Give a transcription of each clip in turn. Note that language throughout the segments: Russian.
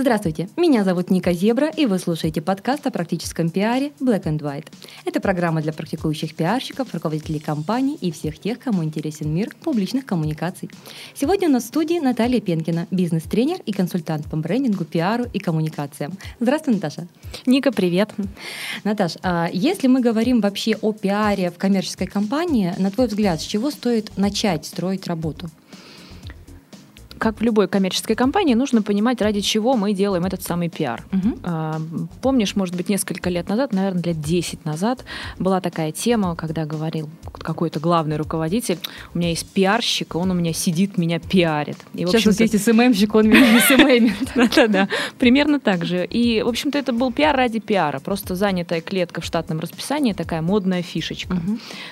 Здравствуйте, меня зовут Ника Зебра, и вы слушаете подкаст о практическом пиаре Black and White. Это программа для практикующих пиарщиков, руководителей компаний и всех тех, кому интересен мир публичных коммуникаций. Сегодня у нас в студии Наталья Пенкина, бизнес-тренер и консультант по брендингу, пиару и коммуникациям. Здравствуй, Наташа. Ника, привет. Наташ, а если мы говорим вообще о пиаре в коммерческой компании, на твой взгляд, с чего стоит начать строить работу? Как в любой коммерческой компании, нужно понимать, ради чего мы делаем этот самый пиар. Угу. Помнишь, может быть, несколько лет назад, наверное, лет 10 назад, была такая тема, когда говорил какой-то главный руководитель, у меня есть пиарщик, он у меня сидит, меня пиарит. И, Сейчас вот есть СММщик, он меня СММит. Да-да-да, примерно так же. И, в общем-то, это был пиар ради пиара, просто занятая клетка в штатном расписании, такая модная фишечка.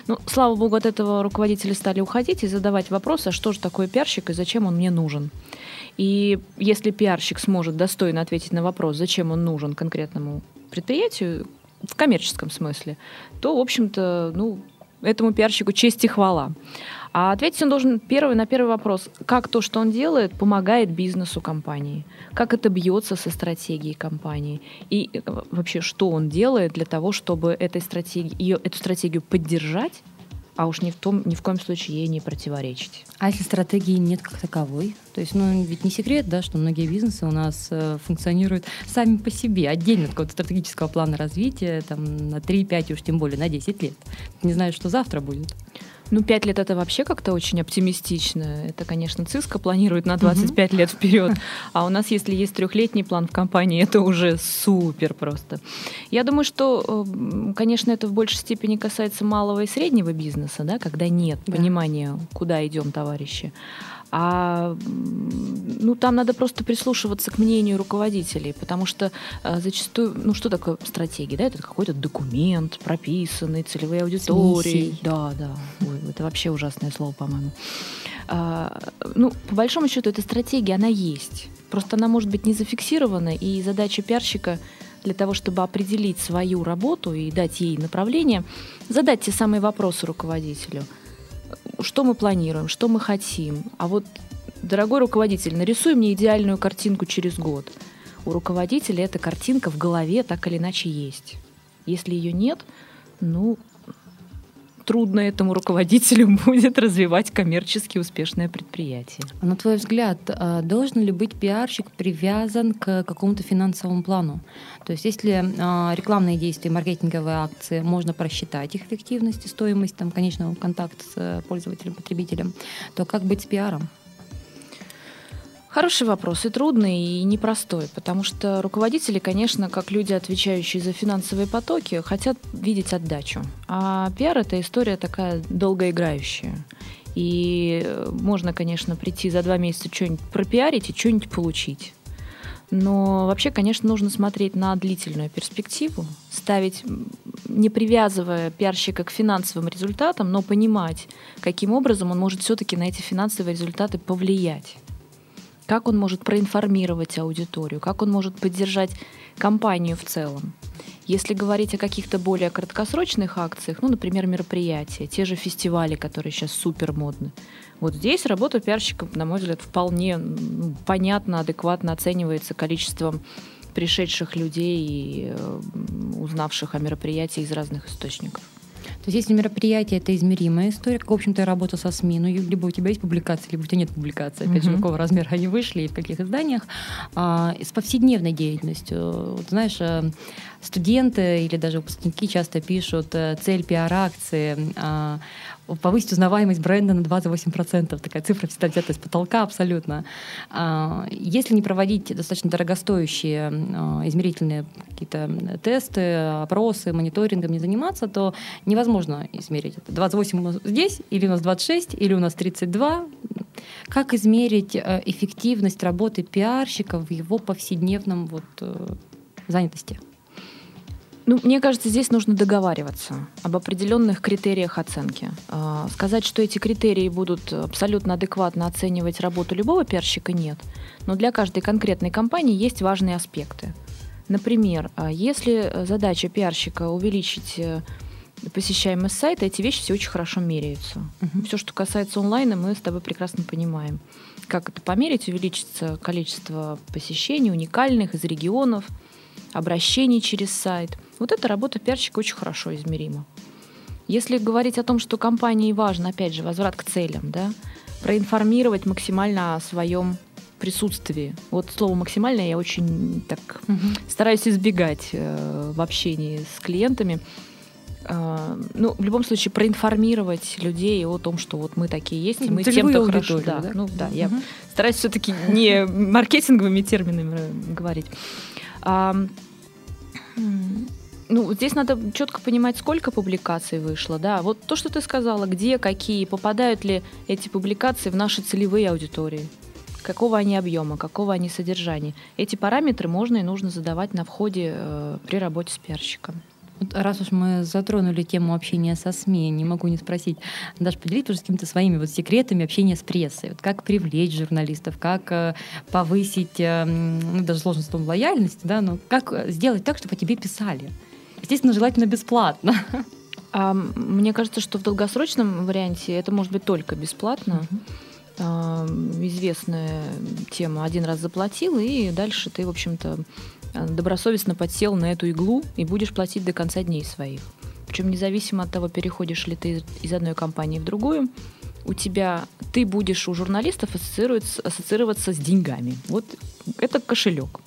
Ну, слава богу, от этого руководители стали уходить и задавать вопросы, а что же такое пиарщик и зачем он мне нужен нужен. И если пиарщик сможет достойно ответить на вопрос, зачем он нужен конкретному предприятию, в коммерческом смысле, то, в общем-то, ну, этому пиарщику честь и хвала. А ответить он должен первый на первый вопрос, как то, что он делает, помогает бизнесу компании, как это бьется со стратегией компании и э, вообще, что он делает для того, чтобы этой стратегии, ее, эту стратегию поддержать а уж ни в, том, ни в коем случае ей не противоречить. А если стратегии нет как таковой? То есть, ну, ведь не секрет, да, что многие бизнесы у нас э, функционируют сами по себе, отдельно от какого-то стратегического плана развития, там, на 3-5, уж тем более на 10 лет. Не знаю, что завтра будет. Ну, пять лет это вообще как-то очень оптимистично. Это, конечно, Циска планирует на 25 лет вперед. А у нас, если есть трехлетний план в компании, это уже супер просто. Я думаю, что, э, конечно, это в большей степени касается малого и среднего бизнеса, да, когда нет да. понимания, куда идем, товарищи. А ну, там надо просто прислушиваться к мнению руководителей, потому что а, зачастую, ну что такое стратегия? Да? Это какой-то документ, прописанный, целевые аудитории. Да, да. Ой, это вообще ужасное слово, по-моему. А, ну, по большому счету, эта стратегия, она есть. Просто она может быть не зафиксирована, и задача пиарщика для того, чтобы определить свою работу и дать ей направление, задать те самые вопросы руководителю – что мы планируем, что мы хотим. А вот, дорогой руководитель, нарисуй мне идеальную картинку через год. У руководителя эта картинка в голове так или иначе есть. Если ее нет, ну, трудно этому руководителю будет развивать коммерчески успешное предприятие. А на твой взгляд, а, должен ли быть пиарщик привязан к какому-то финансовому плану? То есть если а, рекламные действия, маркетинговые акции, можно просчитать их эффективность и стоимость там, конечного контакта с э, пользователем, потребителем, то как быть с пиаром? Хороший вопрос и трудный, и непростой, потому что руководители, конечно, как люди, отвечающие за финансовые потоки, хотят видеть отдачу. А пиар — это история такая долгоиграющая. И можно, конечно, прийти за два месяца что-нибудь пропиарить и что-нибудь получить. Но вообще, конечно, нужно смотреть на длительную перспективу, ставить, не привязывая пиарщика к финансовым результатам, но понимать, каким образом он может все-таки на эти финансовые результаты повлиять как он может проинформировать аудиторию, как он может поддержать компанию в целом. Если говорить о каких-то более краткосрочных акциях, ну, например, мероприятия, те же фестивали, которые сейчас супер модны, вот здесь работа пиарщика, на мой взгляд, вполне понятно, адекватно оценивается количеством пришедших людей и э, узнавших о мероприятии из разных источников. То есть если мероприятие — это измеримая история, как, в общем-то, я работа со СМИ, ну, либо у тебя есть публикации, либо у тебя нет публикации, опять mm-hmm. же, какого размера они вышли и в каких изданиях, а, с повседневной деятельностью. Вот, знаешь, э, студенты или даже выпускники часто пишут э, цель пиар-акции, а, повысить узнаваемость бренда на 28%. Такая цифра всегда взята из потолка абсолютно. А, если не проводить достаточно дорогостоящие а, измерительные какие-то тесты, опросы, мониторингом не заниматься, то невозможно измерить это. 28 у нас здесь, или у нас 26, или у нас 32. Как измерить э, эффективность работы пиарщика в его повседневном вот, э, занятости? Ну, мне кажется, здесь нужно договариваться об определенных критериях оценки. А, сказать, что эти критерии будут абсолютно адекватно оценивать работу любого пиарщика, нет. Но для каждой конкретной компании есть важные аспекты. Например, а, если задача пиарщика увеличить э, посещаемость сайта, эти вещи все очень хорошо меряются. Uh-huh. Все, что касается онлайна, мы с тобой прекрасно понимаем. Как это померить? Увеличится количество посещений уникальных из регионов, обращений через сайт – вот эта работа пиарщика очень хорошо измерима. Если говорить о том, что компании важно, опять же, возврат к целям, да, проинформировать максимально о своем присутствии. Вот слово максимально я очень так угу. стараюсь избегать э, в общении с клиентами. Э, ну, в любом случае, проинформировать людей о том, что вот мы такие есть, и мы тем-то хорошо. Да, да? Ну, да, угу. я стараюсь все-таки не маркетинговыми терминами говорить. Ну, здесь надо четко понимать, сколько публикаций вышло, да. Вот то, что ты сказала, где, какие, попадают ли эти публикации в наши целевые аудитории, какого они объема, какого они содержания. Эти параметры можно и нужно задавать на входе э, при работе с пиарщиком. Вот раз уж мы затронули тему общения со СМИ, не могу не спросить, даже поделиться с какими-то своими вот секретами общения с прессой. Вот как привлечь журналистов, как э, повысить, э, ну, даже сложно с том лояльность, да, но как сделать так, чтобы о тебе писали? Естественно, желательно бесплатно. А, мне кажется, что в долгосрочном варианте это может быть только бесплатно. А, известная тема. Один раз заплатил, и дальше ты, в общем-то, добросовестно подсел на эту иглу и будешь платить до конца дней своих. Причем независимо от того, переходишь ли ты из одной компании в другую, у тебя ты будешь у журналистов ассоциироваться, ассоциироваться с деньгами. Вот это кошелек.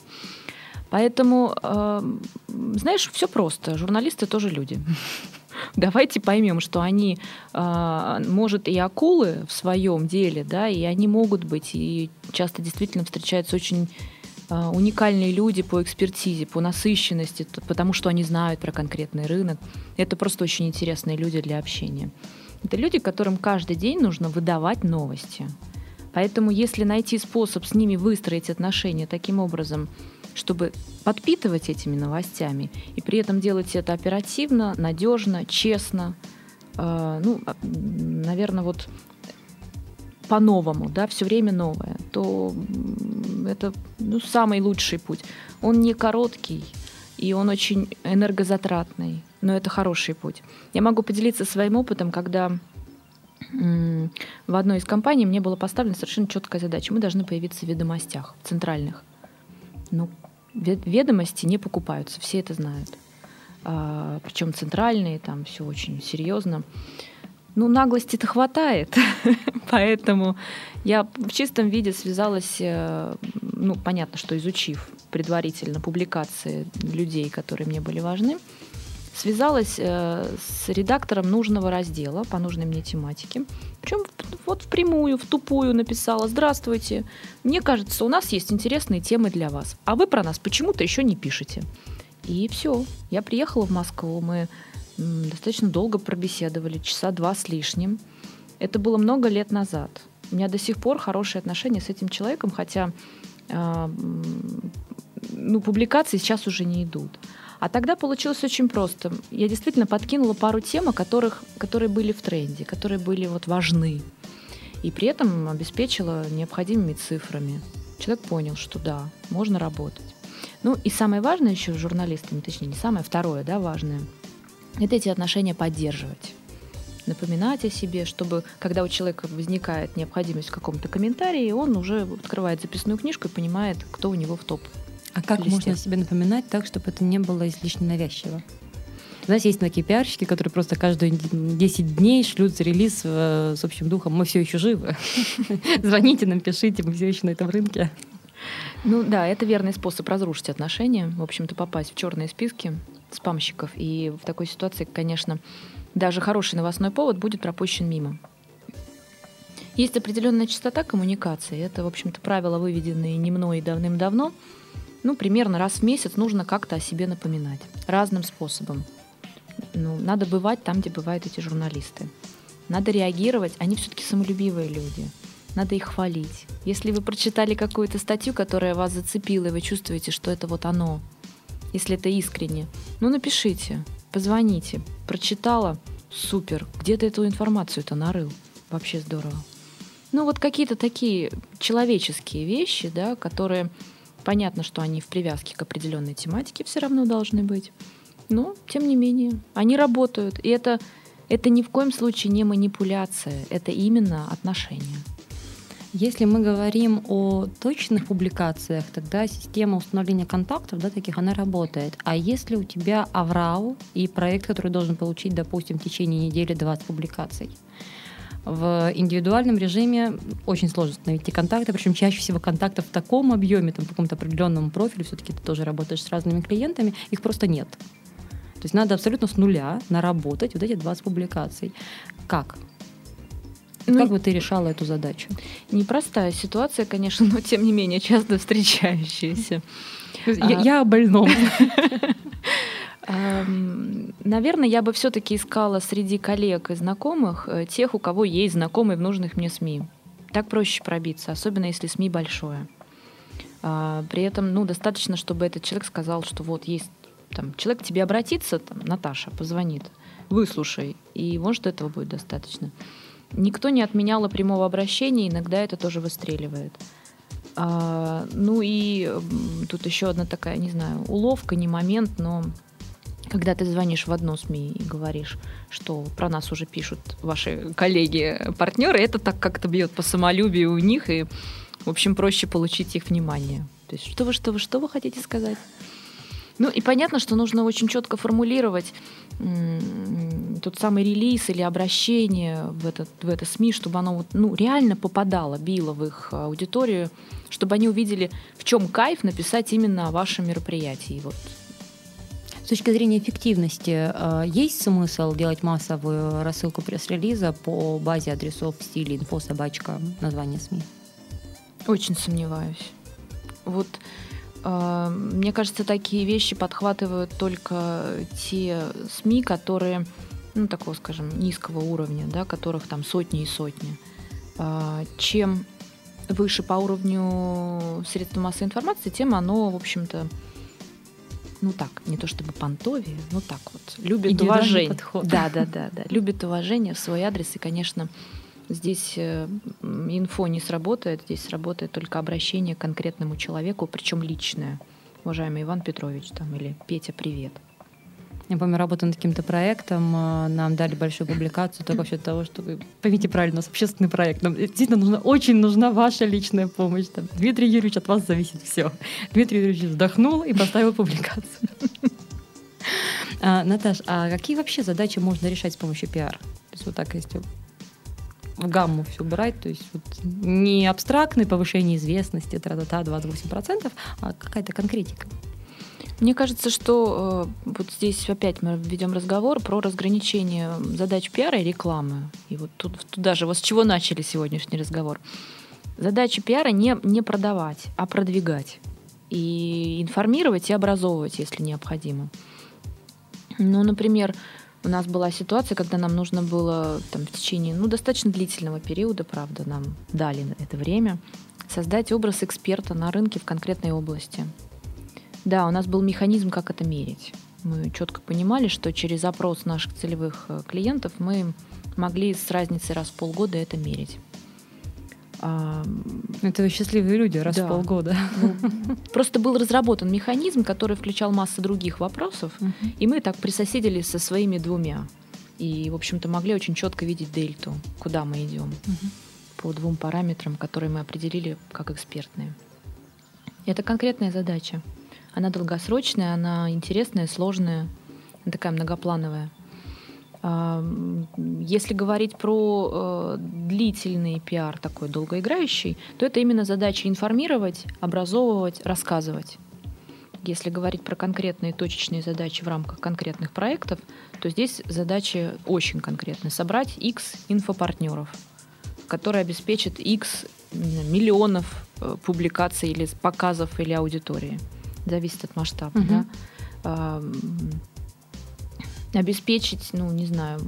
Поэтому, э, знаешь, все просто. Журналисты тоже люди. Давайте поймем, что они, э, может, и акулы в своем деле, да, и они могут быть, и часто действительно встречаются очень э, уникальные люди по экспертизе, по насыщенности, потому что они знают про конкретный рынок. Это просто очень интересные люди для общения. Это люди, которым каждый день нужно выдавать новости. Поэтому если найти способ с ними выстроить отношения таким образом, чтобы подпитывать этими новостями и при этом делать это оперативно, надежно, честно. Э, ну, а, наверное, вот по-новому, да, все время новое, то это ну, самый лучший путь. Он не короткий, и он очень энергозатратный, но это хороший путь. Я могу поделиться своим опытом, когда в одной из компаний мне была поставлена совершенно четкая задача. Мы должны появиться в ведомостях центральных. Ну, ведомости не покупаются, все это знают. А, причем центральные, там все очень серьезно. Ну, наглости-то хватает, поэтому я в чистом виде связалась, э, ну, понятно, что изучив предварительно публикации людей, которые мне были важны, связалась э, с редактором нужного раздела по нужной мне тематике. Причем вот впрямую, в тупую написала «Здравствуйте, мне кажется, у нас есть интересные темы для вас, а вы про нас почему-то еще не пишете». И все. Я приехала в Москву, мы достаточно долго пробеседовали, часа два с лишним. Это было много лет назад. У меня до сих пор хорошие отношения с этим человеком, хотя э, ну, публикации сейчас уже не идут. А тогда получилось очень просто. Я действительно подкинула пару тем, которых, которые были в тренде, которые были вот важны. И при этом обеспечила необходимыми цифрами. Человек понял, что да, можно работать. Ну и самое важное еще с журналистами, точнее не самое, второе, да, важное, это эти отношения поддерживать напоминать о себе, чтобы, когда у человека возникает необходимость в каком-то комментарии, он уже открывает записную книжку и понимает, кто у него в топ а как листе. можно себе напоминать так, чтобы это не было излишне навязчиво? Знаете, есть такие пиарщики, которые просто каждые 10 дней шлют релиз э, с общим духом «Мы все еще живы». Звоните нам, пишите, мы все еще на этом рынке. Ну да, это верный способ разрушить отношения, в общем-то, попасть в черные списки спамщиков. И в такой ситуации, конечно, даже хороший новостной повод будет пропущен мимо. Есть определенная частота коммуникации. Это, в общем-то, правила, выведенные не мной давным-давно – ну, примерно раз в месяц нужно как-то о себе напоминать. Разным способом. Ну, надо бывать там, где бывают эти журналисты. Надо реагировать. Они все-таки самолюбивые люди. Надо их хвалить. Если вы прочитали какую-то статью, которая вас зацепила, и вы чувствуете, что это вот оно, если это искренне, ну напишите, позвоните. Прочитала, супер. Где ты эту информацию-то нарыл? Вообще здорово. Ну вот какие-то такие человеческие вещи, да, которые понятно, что они в привязке к определенной тематике все равно должны быть. Но, тем не менее, они работают. И это, это ни в коем случае не манипуляция, это именно отношения. Если мы говорим о точных публикациях, тогда система установления контактов, да, таких, она работает. А если у тебя аврал и проект, который должен получить, допустим, в течение недели 20 публикаций, в индивидуальном режиме очень сложно найти контакты, причем чаще всего контактов в таком объеме, там, в каком-то определенном профиле, все-таки ты тоже работаешь с разными клиентами, их просто нет. То есть надо абсолютно с нуля наработать вот эти 20 публикаций. Как? Ну, как бы ты решала эту задачу? Непростая ситуация, конечно, но тем не менее часто встречающаяся. Я, я о больном. Наверное, я бы все-таки искала среди коллег и знакомых э, тех, у кого есть знакомые в нужных мне СМИ. Так проще пробиться, особенно если СМИ большое. А, при этом, ну, достаточно, чтобы этот человек сказал, что вот есть там человек к тебе обратится, там, Наташа позвонит, выслушай, и может этого будет достаточно. Никто не отменял прямого обращения, иногда это тоже выстреливает. А, ну и тут еще одна такая, не знаю, уловка, не момент, но когда ты звонишь в одно СМИ и говоришь, что про нас уже пишут ваши коллеги-партнеры, это так как-то бьет по самолюбию у них, и, в общем, проще получить их внимание. То есть, что вы, что вы, что вы хотите сказать? Ну и понятно, что нужно очень четко формулировать тот самый релиз или обращение в, этот, в это СМИ, чтобы оно вот, ну, реально попадало, било в их аудиторию, чтобы они увидели, в чем кайф написать именно о вашем мероприятии. Вот. С точки зрения эффективности, э, есть смысл делать массовую рассылку пресс-релиза по базе адресов в стиле инфо собачка название СМИ? Очень сомневаюсь. Вот а, мне кажется, такие вещи подхватывают только те СМИ, которые, ну, такого, скажем, низкого уровня, да, которых там сотни и сотни. А, чем выше по уровню средств массовой информации, тем оно, в общем-то, ну так, не то чтобы понтовие, но так вот, любит уважение. Подход. Да, да, да, да, любит уважение в свой адрес и, конечно, Здесь э, инфо не сработает, здесь сработает только обращение к конкретному человеку, причем личное. Уважаемый Иван Петрович там, или Петя, привет. Я помню, работа над каким-то проектом, э, нам дали большую публикацию только в счет того, что вы поймите правильно, у нас общественный проект, нам действительно нужна, очень нужна ваша личная помощь. Там, Дмитрий Юрьевич, от вас зависит все. Дмитрий Юрьевич вздохнул и поставил публикацию. А, Наташ, а какие вообще задачи можно решать с помощью пиар? То есть вот так, если в гамму все брать, то есть вот не абстрактное повышение известности, тра-та-та, 28%, а какая-то конкретика. Мне кажется, что э, вот здесь опять мы ведем разговор про разграничение задач пиара и рекламы. И вот тут, тут даже вот с чего начали сегодняшний разговор. Задача пиара не, не продавать, а продвигать. И информировать и образовывать, если необходимо. Ну, например, у нас была ситуация, когда нам нужно было там, в течение ну, достаточно длительного периода, правда, нам дали это время, создать образ эксперта на рынке в конкретной области. Да, у нас был механизм, как это мерить. Мы четко понимали, что через опрос наших целевых э, клиентов мы могли с разницей раз в полгода это мерить. Это вы счастливые люди раз да. в полгода. Ну, просто был разработан механизм, который включал массу других вопросов, uh и мы так присоседились со своими двумя. И, в общем-то, могли очень четко видеть дельту, куда мы идем uh по двум параметрам, которые мы определили как экспертные. Это конкретная задача. Она долгосрочная, она интересная, сложная, такая многоплановая. Если говорить про э, длительный пиар, такой долгоиграющий, то это именно задача информировать, образовывать, рассказывать. Если говорить про конкретные точечные задачи в рамках конкретных проектов, то здесь задача очень конкретная. Собрать X инфопартнеров, которые обеспечат X миллионов э, публикаций или показов или аудитории. Зависит от масштаба. Угу. Да? обеспечить, ну, не знаю,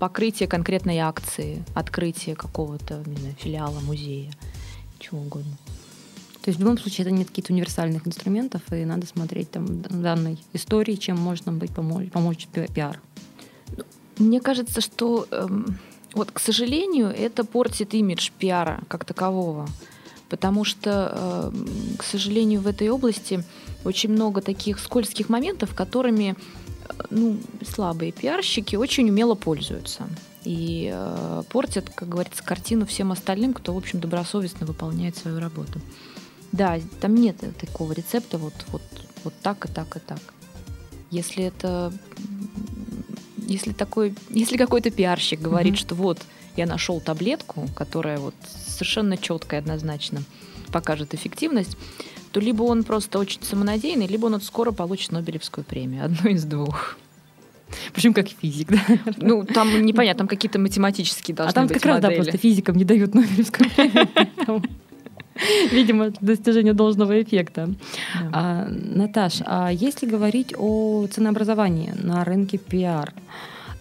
покрытие конкретной акции, открытие какого-то, знаю, филиала, музея, чего угодно. То есть в любом случае это нет каких-то универсальных инструментов, и надо смотреть там данной истории, чем можно быть помочь, помочь пиар. Мне кажется, что эм, вот, к сожалению, это портит имидж пиара как такового. Потому что, э, к сожалению, в этой области очень много таких скользких моментов, которыми э, ну, слабые пиарщики очень умело пользуются. И э, портят, как говорится, картину всем остальным, кто, в общем, добросовестно выполняет свою работу. Да, там нет такого рецепта вот, вот, вот так и так и так. Если это если такой, если какой-то пиарщик говорит, mm-hmm. что вот я нашел таблетку, которая вот совершенно четко и однозначно покажет эффективность, то либо он просто очень самонадеянный, либо он вот скоро получит Нобелевскую премию. Одно из двух. Причем как физик, да? Ну, там непонятно, там какие-то математические должны быть А там быть как модели. раз, да, просто физикам не дают Нобелевскую премию. Видимо, достижение должного эффекта. Да. А, Наташ, а если говорить о ценообразовании на рынке пиар,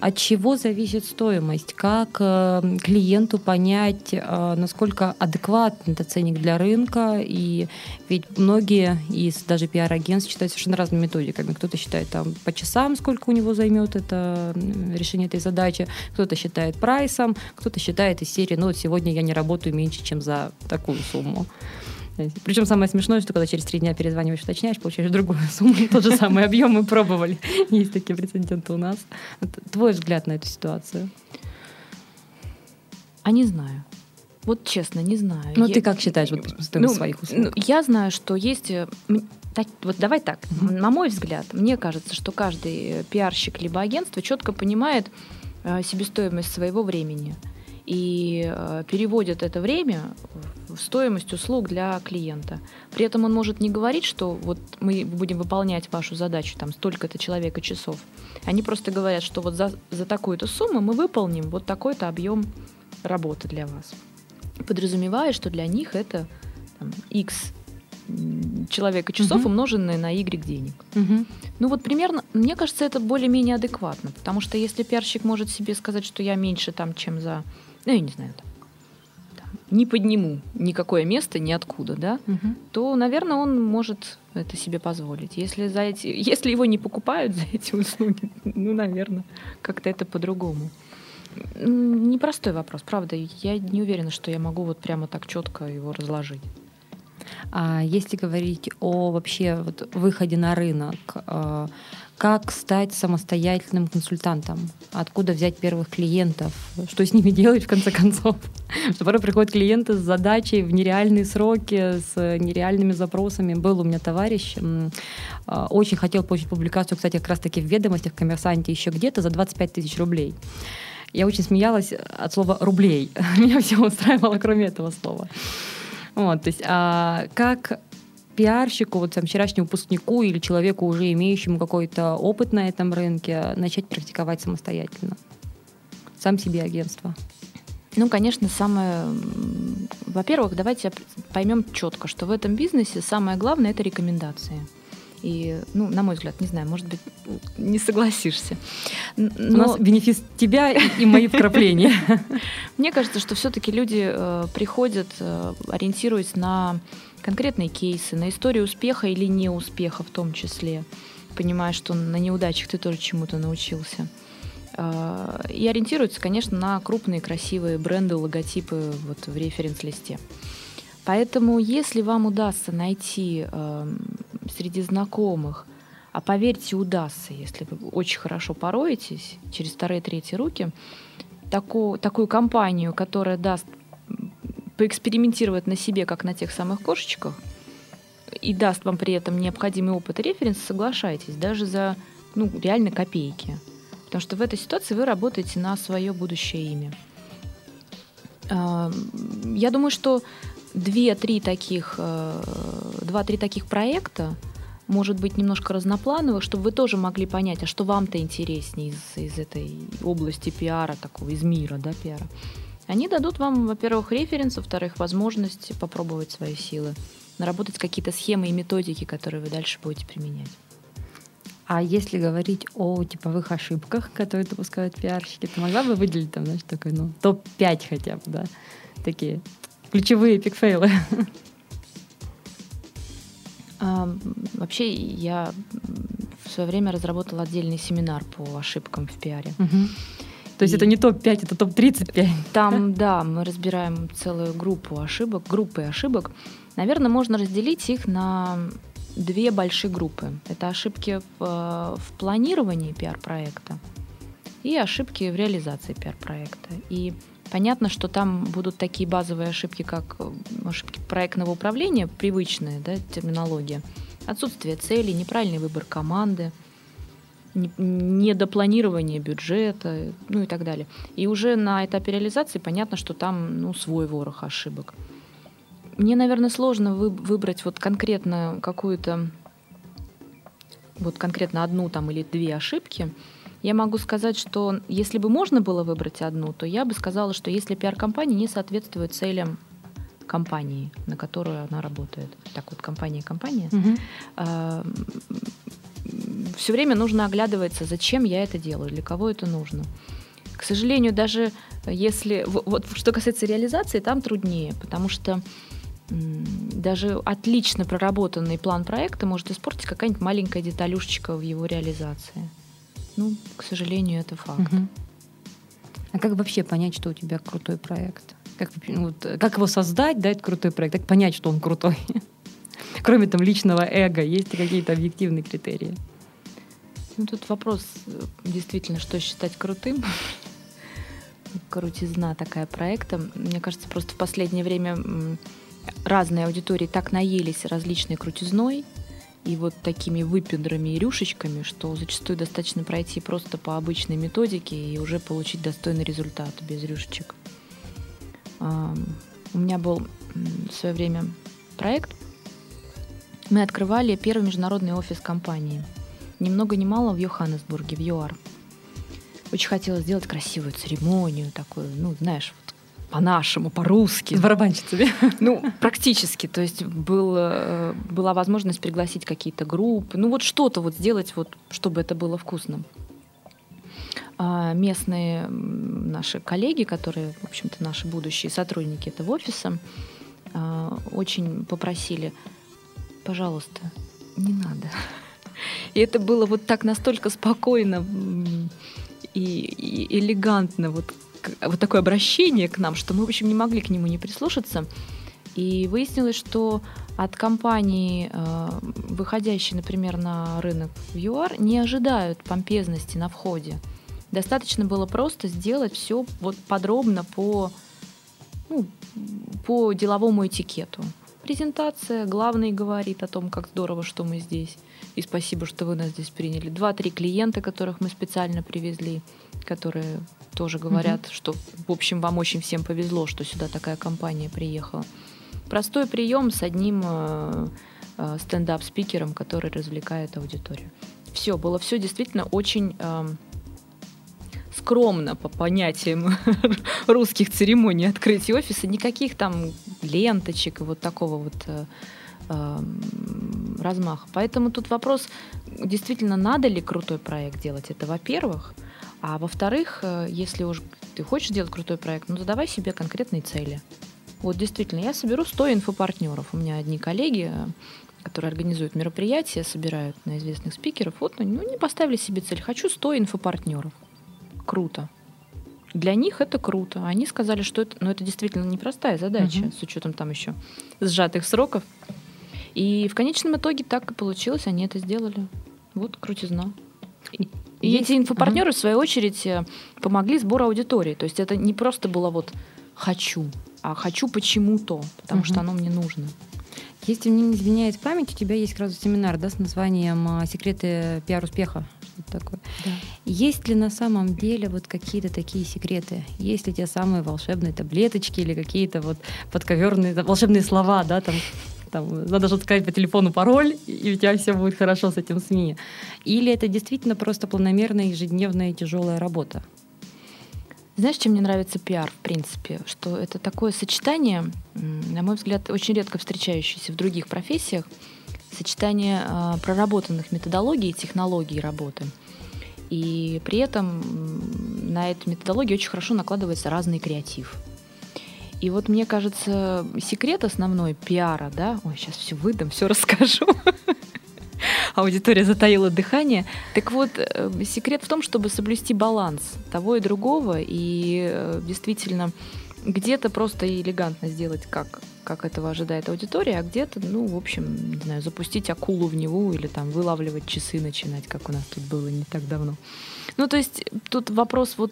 от чего зависит стоимость? Как э, клиенту понять, э, насколько адекватный это ценник для рынка? И ведь многие из даже пиар-агентств считают совершенно разными методиками. Кто-то считает там по часам, сколько у него займет это решение этой задачи, кто-то считает прайсом, кто-то считает из серии, ну вот сегодня я не работаю меньше, чем за такую сумму. Причем самое смешное, что когда через три дня перезваниваешь, уточняешь, получаешь другую сумму, тот же самый объем мы пробовали. Есть такие прецеденты у нас. Твой взгляд на эту ситуацию? А не знаю. Вот честно, не знаю. Ну, я... ты как считаешь вот, ну, своих услуг? Ну, я знаю, что есть... Э, вот давай так. На мой взгляд, мне кажется, что каждый пиарщик либо агентство четко понимает э, себестоимость своего времени и э, переводит это время в стоимость услуг для клиента. При этом он может не говорить, что вот мы будем выполнять вашу задачу там столько-то человека часов. Они просто говорят, что вот за, за такую-то сумму мы выполним вот такой-то объем работы для вас. Подразумевая, что для них это там, X человека часов, угу. умноженные на Y денег. Угу. Ну вот примерно, мне кажется, это более-менее адекватно, потому что если пиарщик может себе сказать, что я меньше там, чем за ну, я не знаю, там, там, не подниму никакое место ниоткуда, да, угу. то, наверное, он может это себе позволить. Если, за эти, если его не покупают за эти услуги, ну, наверное, как-то это по-другому. Непростой вопрос, правда. Я не уверена, что я могу вот прямо так четко его разложить. А если говорить о вообще вот выходе на рынок, а, как стать самостоятельным консультантом, откуда взять первых клиентов, что с ними делать в конце концов. Что порой приходят клиенты с задачей в нереальные сроки, с нереальными запросами. Был у меня товарищ, а, очень хотел получить публикацию, кстати, как раз-таки в ведомостях, коммерсанте, еще где-то за 25 тысяч рублей. Я очень смеялась от слова «рублей». Меня все устраивало, кроме этого слова. Вот, то есть, а, как пиарщику, вот там, вчерашнему выпускнику или человеку, уже имеющему какой-то опыт на этом рынке, начать практиковать самостоятельно? Сам себе агентство. Ну, конечно, самое... Во-первых, давайте поймем четко, что в этом бизнесе самое главное — это рекомендации. И, ну, на мой взгляд, не знаю, может быть, не согласишься. Но... У нас бенефис тебя и мои вкрапления. Мне кажется, что все-таки люди э, приходят, э, ориентируясь на конкретные кейсы, на историю успеха или неуспеха в том числе, понимая, что на неудачах ты тоже чему-то научился. А, и ориентируются, конечно, на крупные красивые бренды, логотипы вот в референс-листе. Поэтому, если вам удастся найти э, среди знакомых, а поверьте, удастся, если вы очень хорошо пороетесь через вторые-третьи руки, такую, такую компанию, которая даст поэкспериментировать на себе, как на тех самых кошечках, и даст вам при этом необходимый опыт и референс, соглашайтесь, даже за ну, реально копейки. Потому что в этой ситуации вы работаете на свое будущее имя. А, я думаю, что две-три таких, э, два-три таких проекта, может быть, немножко разноплановых, чтобы вы тоже могли понять, а что вам-то интереснее из, из этой области пиара, такого, из мира, да, пиара. Они дадут вам, во-первых, референс, во-вторых, возможность попробовать свои силы, наработать какие-то схемы и методики, которые вы дальше будете применять. А если говорить о типовых ошибках, которые допускают пиарщики, ты могла бы выделить там, знаешь, такой, ну, топ-5 хотя бы, да, такие ключевые пикфейлы? А, вообще, я в свое время разработала отдельный семинар по ошибкам в пиаре. Угу. То есть это не топ-5, это топ-35. Там, да, мы разбираем целую группу ошибок, группы ошибок. Наверное, можно разделить их на две большие группы. Это ошибки в, в планировании пиар-проекта и ошибки в реализации пиар-проекта. И понятно, что там будут такие базовые ошибки, как ошибки проектного управления, привычная да, терминология, отсутствие целей, неправильный выбор команды – недопланирование бюджета, ну и так далее. И уже на этапе реализации понятно, что там ну, свой ворох ошибок. Мне, наверное, сложно вы, выбрать вот конкретно какую-то, вот конкретно одну там или две ошибки. Я могу сказать, что если бы можно было выбрать одну, то я бы сказала, что если пиар-компания не соответствует целям компании, на которую она работает, так вот компания-компания, угу все время нужно оглядываться, зачем я это делаю, для кого это нужно. К сожалению, даже если... Вот что касается реализации, там труднее, потому что даже отлично проработанный план проекта может испортить какая-нибудь маленькая деталюшечка в его реализации. Ну, к сожалению, это факт. Угу. А как вообще понять, что у тебя крутой проект? Как, ну, вот, как его создать, да, это крутой проект? Как понять, что он крутой? Кроме там личного эго, есть ли какие-то объективные критерии? Ну, тут вопрос э, действительно, что считать крутым. Крутизна такая проекта. Мне кажется, просто в последнее время разные аудитории так наелись различной крутизной и вот такими выпендрами и рюшечками, что зачастую достаточно пройти просто по обычной методике и уже получить достойный результат без рюшечек. У меня был в свое время проект. Мы открывали первый международный офис компании – ни много ни мало в Йоханнесбурге, в ЮАР. Очень хотела сделать красивую церемонию, такую, ну, знаешь, вот по-нашему, по-русски. С барабанщицами. Ну, практически. То есть был, э, была возможность пригласить какие-то группы. Ну, вот что-то вот сделать, вот, чтобы это было вкусно. А местные наши коллеги, которые, в общем-то, наши будущие сотрудники этого офиса, а, очень попросили, пожалуйста, не надо. И это было вот так настолько спокойно и, и элегантно, вот, вот такое обращение к нам, что мы, в общем, не могли к нему не прислушаться. И выяснилось, что от компании, э, выходящей, например, на рынок в ЮАР, не ожидают помпезности на входе. Достаточно было просто сделать все вот подробно по, ну, по деловому этикету. Презентация, главный говорит о том, как здорово, что мы здесь и спасибо, что вы нас здесь приняли. Два-три клиента, которых мы специально привезли, которые тоже говорят, угу. что, в общем, вам очень всем повезло, что сюда такая компания приехала. Простой прием с одним э, э, стендап-спикером, который развлекает аудиторию. Все, было все действительно очень э, скромно по понятиям русских церемоний открытия офиса. Никаких там ленточек и вот такого вот э, Эм, размаха. Поэтому тут вопрос, действительно, надо ли крутой проект делать, это во-первых. А во-вторых, э, если уж ты хочешь делать крутой проект, ну задавай себе конкретные цели. Вот действительно, я соберу 100 инфопартнеров. У меня одни коллеги, которые организуют мероприятия, собирают на известных спикеров. Вот, ну, не поставили себе цель. Хочу 100 инфопартнеров. Круто. Для них это круто. Они сказали, что это, ну, это действительно непростая задача, uh-huh. с учетом там еще сжатых сроков. И в конечном итоге так и получилось, они это сделали. Вот крутизна. И, и эти инфопартнеры, ага. в свою очередь, э, помогли сбору аудитории. То есть это не просто было вот «хочу», а «хочу почему-то», потому угу. что оно мне нужно. Если мне не изменяет память, у тебя есть раз семинар да, с названием а, «Секреты пиар-успеха». Что такое. Да. Есть ли на самом деле вот какие-то такие секреты? Есть ли те самые волшебные таблеточки или какие-то вот подковерные волшебные слова, да, там, там, надо же сказать по телефону пароль, и у тебя все будет хорошо с этим СМИ. Или это действительно просто планомерная ежедневная тяжелая работа? Знаешь, чем мне нравится пиар, в принципе? Что это такое сочетание, на мой взгляд, очень редко встречающееся в других профессиях, сочетание э, проработанных методологий и технологий работы. И при этом на эту методологию очень хорошо накладывается разный креатив. И вот мне кажется, секрет основной пиара, да, ой, сейчас все выдам, все расскажу. Аудитория затаила дыхание. Так вот, э, секрет в том, чтобы соблюсти баланс того и другого, и э, действительно где-то просто элегантно сделать, как, как этого ожидает аудитория, а где-то, ну, в общем, не знаю, запустить акулу в Неву или там вылавливать часы начинать, как у нас тут было не так давно. Ну, то есть тут вопрос вот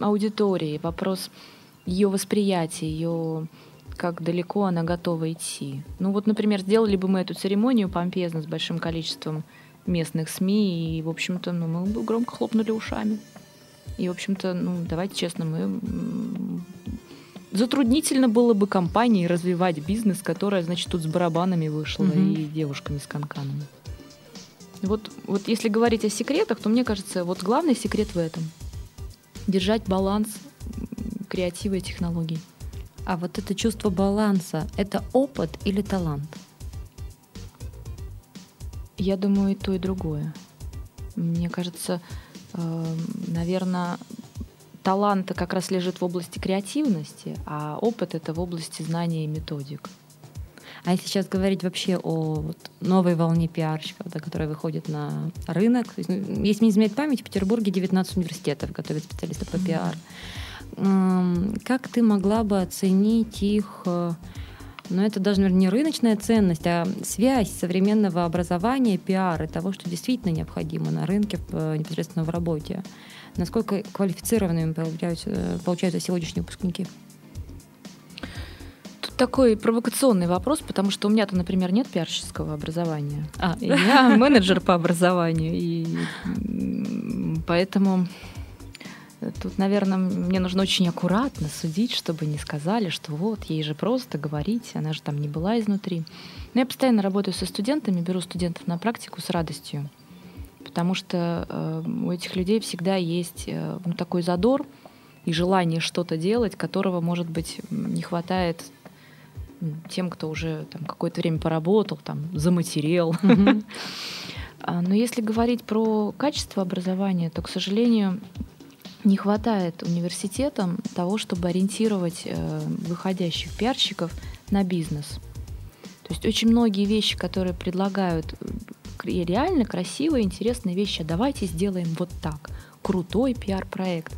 аудитории, вопрос ее восприятия, ее как далеко она готова идти. Ну вот, например, сделали бы мы эту церемонию помпезно с большим количеством местных СМИ, и, в общем-то, ну, мы бы громко хлопнули ушами. И, в общем-то, ну, давайте честно, мы затруднительно было бы компании развивать бизнес, которая, значит, тут с барабанами вышла угу. и девушками с канканами. Вот, вот если говорить о секретах, то мне кажется, вот главный секрет в этом. Держать баланс креатива и технологий. А вот это чувство баланса, это опыт или талант? Я думаю, и то, и другое. Мне кажется, э, наверное, талант как раз лежит в области креативности, а опыт это в области знания и методик. А если сейчас говорить вообще о вот новой волне пиарщиков, да, которая выходит на рынок, ну, если не изменять память, в Петербурге 19 университетов готовят специалистов по пиар. Как ты могла бы оценить их э, но это даже, наверное, не рыночная ценность, а связь современного образования, пиара, того, что действительно необходимо на рынке э, непосредственно в работе. Насколько квалифицированными получаются, э, получаются сегодняшние выпускники? Тут такой провокационный вопрос, потому что у меня-то, например, нет пиарщического образования. А, я менеджер по образованию, и поэтому Тут, наверное, мне нужно очень аккуратно судить, чтобы не сказали, что вот, ей же просто говорить, она же там не была изнутри. Но я постоянно работаю со студентами, беру студентов на практику с радостью, потому что э, у этих людей всегда есть э, ну, такой задор и желание что-то делать, которого, может быть, не хватает тем, кто уже там какое-то время поработал, там, заматерел. А, но если говорить про качество образования, то, к сожалению, не хватает университетам того, чтобы ориентировать э, выходящих пиарщиков на бизнес. То есть очень многие вещи, которые предлагают реально красивые, интересные вещи, а давайте сделаем вот так, крутой пиар-проект,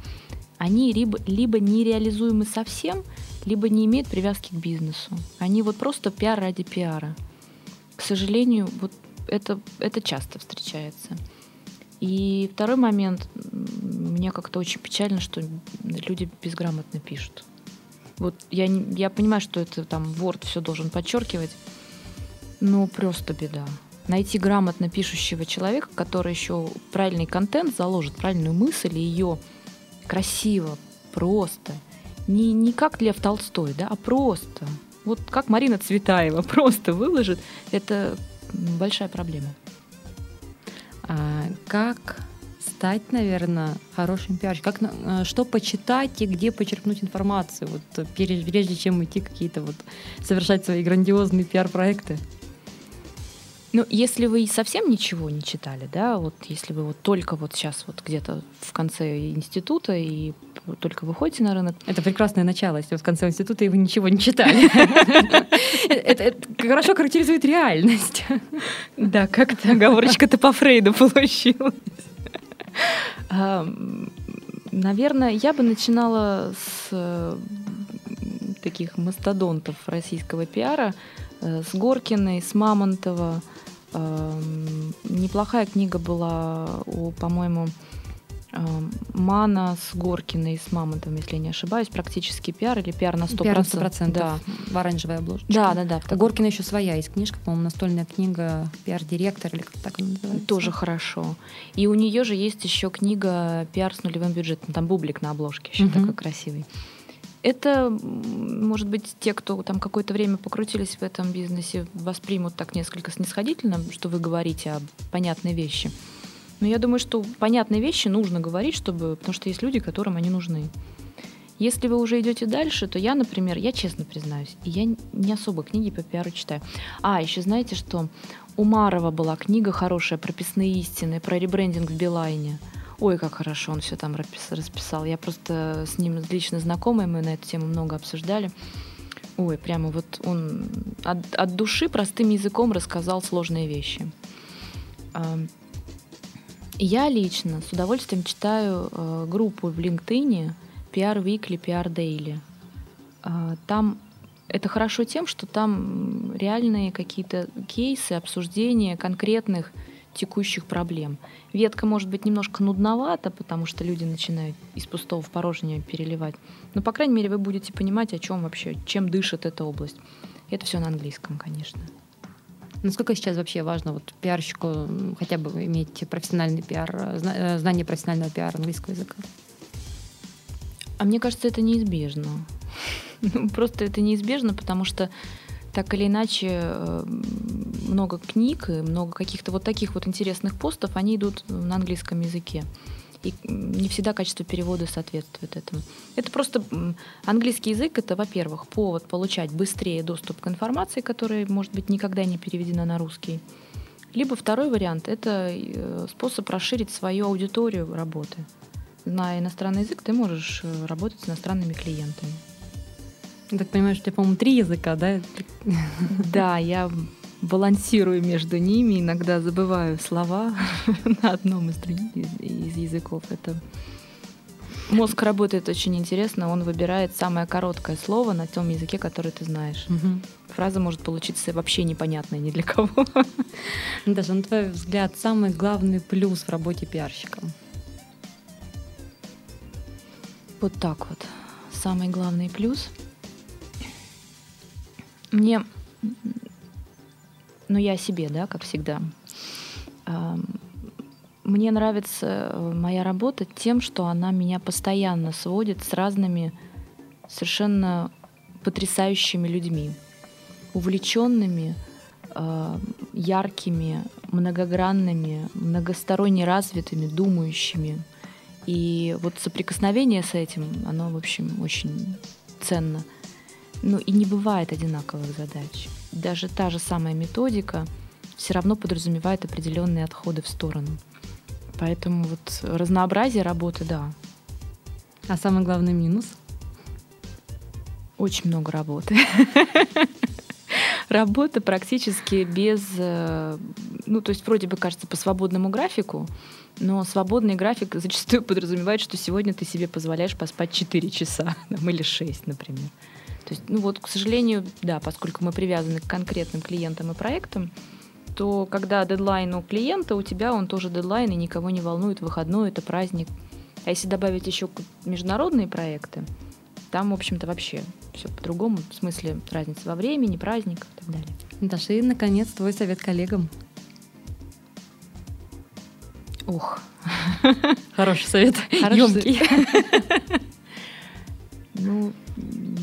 они либо, либо нереализуемы совсем, либо не имеют привязки к бизнесу. Они вот просто пиар ради пиара. К сожалению, вот это, это часто встречается. И второй момент, мне как-то очень печально, что люди безграмотно пишут. Вот я, я понимаю, что это там Word все должен подчеркивать, но просто беда. Найти грамотно пишущего человека, который еще правильный контент заложит, правильную мысль, и ее красиво, просто, не, не как Лев Толстой, да, а просто. Вот как Марина Цветаева просто выложит, это большая проблема. А как стать, наверное, хорошим пиарщиком? Как, э, что почитать и где почерпнуть информацию, вот, прежде чем идти какие-то вот, совершать свои грандиозные пиар-проекты? Ну, если вы совсем ничего не читали, да, вот если вы вот только вот сейчас вот где-то в конце института и только выходите на рынок. Это прекрасное начало, если вы в конце института и вы ничего не читали. Это хорошо характеризует реальность. Да, как-то оговорочка-то по Фрейду получилась. Наверное, я бы начинала с э, таких мастодонтов российского пиара, э, с Горкиной, с Мамонтова, неплохая книга была у, по-моему, эм, Мана с Горкиной, с Мамонтом, если я не ошибаюсь, практически пиар или пиар на 100%. Пиар на 100%, да. В оранжевой обложке. Да, да, да. У Горкина еще своя есть книжка, по-моему, настольная книга «Пиар-директор» или как так она называется. Тоже хорошо. И у нее же есть еще книга «Пиар с нулевым бюджетом». Там бублик на обложке еще угу. такой красивый. Это, может быть, те, кто там какое-то время покрутились в этом бизнесе, воспримут так несколько снисходительно, что вы говорите о понятной вещи. Но я думаю, что понятные вещи нужно говорить, чтобы, потому что есть люди, которым они нужны. Если вы уже идете дальше, то я, например, я честно признаюсь, я не особо книги по пиару читаю. А, еще знаете, что у Марова была книга хорошая «Прописные истины», про ребрендинг в Билайне. Ой, как хорошо он все там расписал. Я просто с ним лично знакомый, мы на эту тему много обсуждали. Ой, прямо вот он от, от души простым языком рассказал сложные вещи. Я лично с удовольствием читаю э, группу в LinkedIn PR Weekly, PR Daily. Там это хорошо тем, что там реальные какие-то кейсы, обсуждения конкретных текущих проблем. Ветка может быть немножко нудновата, потому что люди начинают из пустого в порожнее переливать. Но, по крайней мере, вы будете понимать, о чем вообще, чем дышит эта область. Это все на английском, конечно. Насколько сейчас вообще важно вот пиарщику хотя бы иметь профессиональный пиар, э, знание профессионального пиара английского языка? А мне кажется, это неизбежно. Ну, просто это неизбежно, потому что так или иначе э, много книг и много каких-то вот таких вот интересных постов, они идут на английском языке. И не всегда качество перевода соответствует этому. Это просто английский язык, это, во-первых, повод получать быстрее доступ к информации, которая, может быть, никогда не переведена на русский. Либо второй вариант — это э, способ расширить свою аудиторию работы. Зная иностранный язык, ты можешь э, работать с иностранными клиентами. Я так понимаю, что у тебя, по-моему, три языка, да? Да, я балансирую между ними, иногда забываю слова на одном из, из языков. Это Мозг работает очень интересно, он выбирает самое короткое слово на том языке, который ты знаешь. Угу. Фраза может получиться вообще непонятная ни для кого. Даже на твой взгляд, самый главный плюс в работе пиарщика? Вот так вот. Самый главный плюс — мне, ну я о себе, да, как всегда. Мне нравится э, моя работа тем, что она меня постоянно сводит с разными совершенно потрясающими людьми, увлеченными, яркими, многогранными, многосторонне развитыми, думающими. И вот соприкосновение с этим, оно, в общем, очень ценно. Ну и не бывает одинаковых задач. Даже та же самая методика все равно подразумевает определенные отходы в сторону. Поэтому вот разнообразие работы, да. А самый главный минус? Очень много работы. Работа практически без... Э, ну, то есть вроде бы кажется по свободному графику, но свободный график зачастую подразумевает, что сегодня ты себе позволяешь поспать 4 часа или 6, например. То есть, ну вот, к сожалению, да, поскольку мы привязаны к конкретным клиентам и проектам, то когда дедлайн у клиента, у тебя он тоже дедлайн, и никого не волнует, выходной это праздник. А если добавить еще международные проекты, там, в общем-то, вообще все по-другому, в смысле разница во времени, праздник и так далее. Даша, и, наконец, твой совет коллегам. Ух. Хороший совет. Емкий. Ну,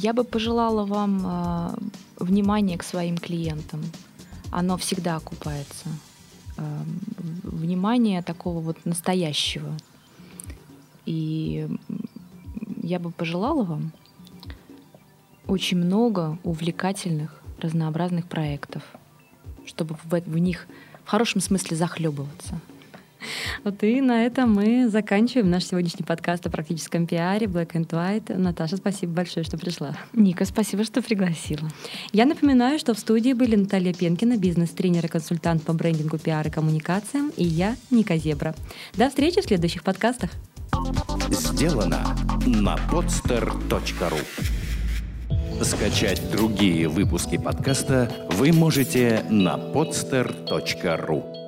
я бы пожелала вам э, внимания к своим клиентам. Оно всегда окупается. Э, внимание такого вот настоящего. И я бы пожелала вам очень много увлекательных, разнообразных проектов, чтобы в, в них в хорошем смысле захлебываться. Вот и на этом мы заканчиваем наш сегодняшний подкаст о практическом пиаре Black and White. Наташа, спасибо большое, что пришла. Ника, спасибо, что пригласила. Я напоминаю, что в студии были Наталья Пенкина, бизнес-тренер и консультант по брендингу, пиар и коммуникациям, и я, Ника Зебра. До встречи в следующих подкастах. Сделано на podster.ru Скачать другие выпуски подкаста вы можете на podster.ru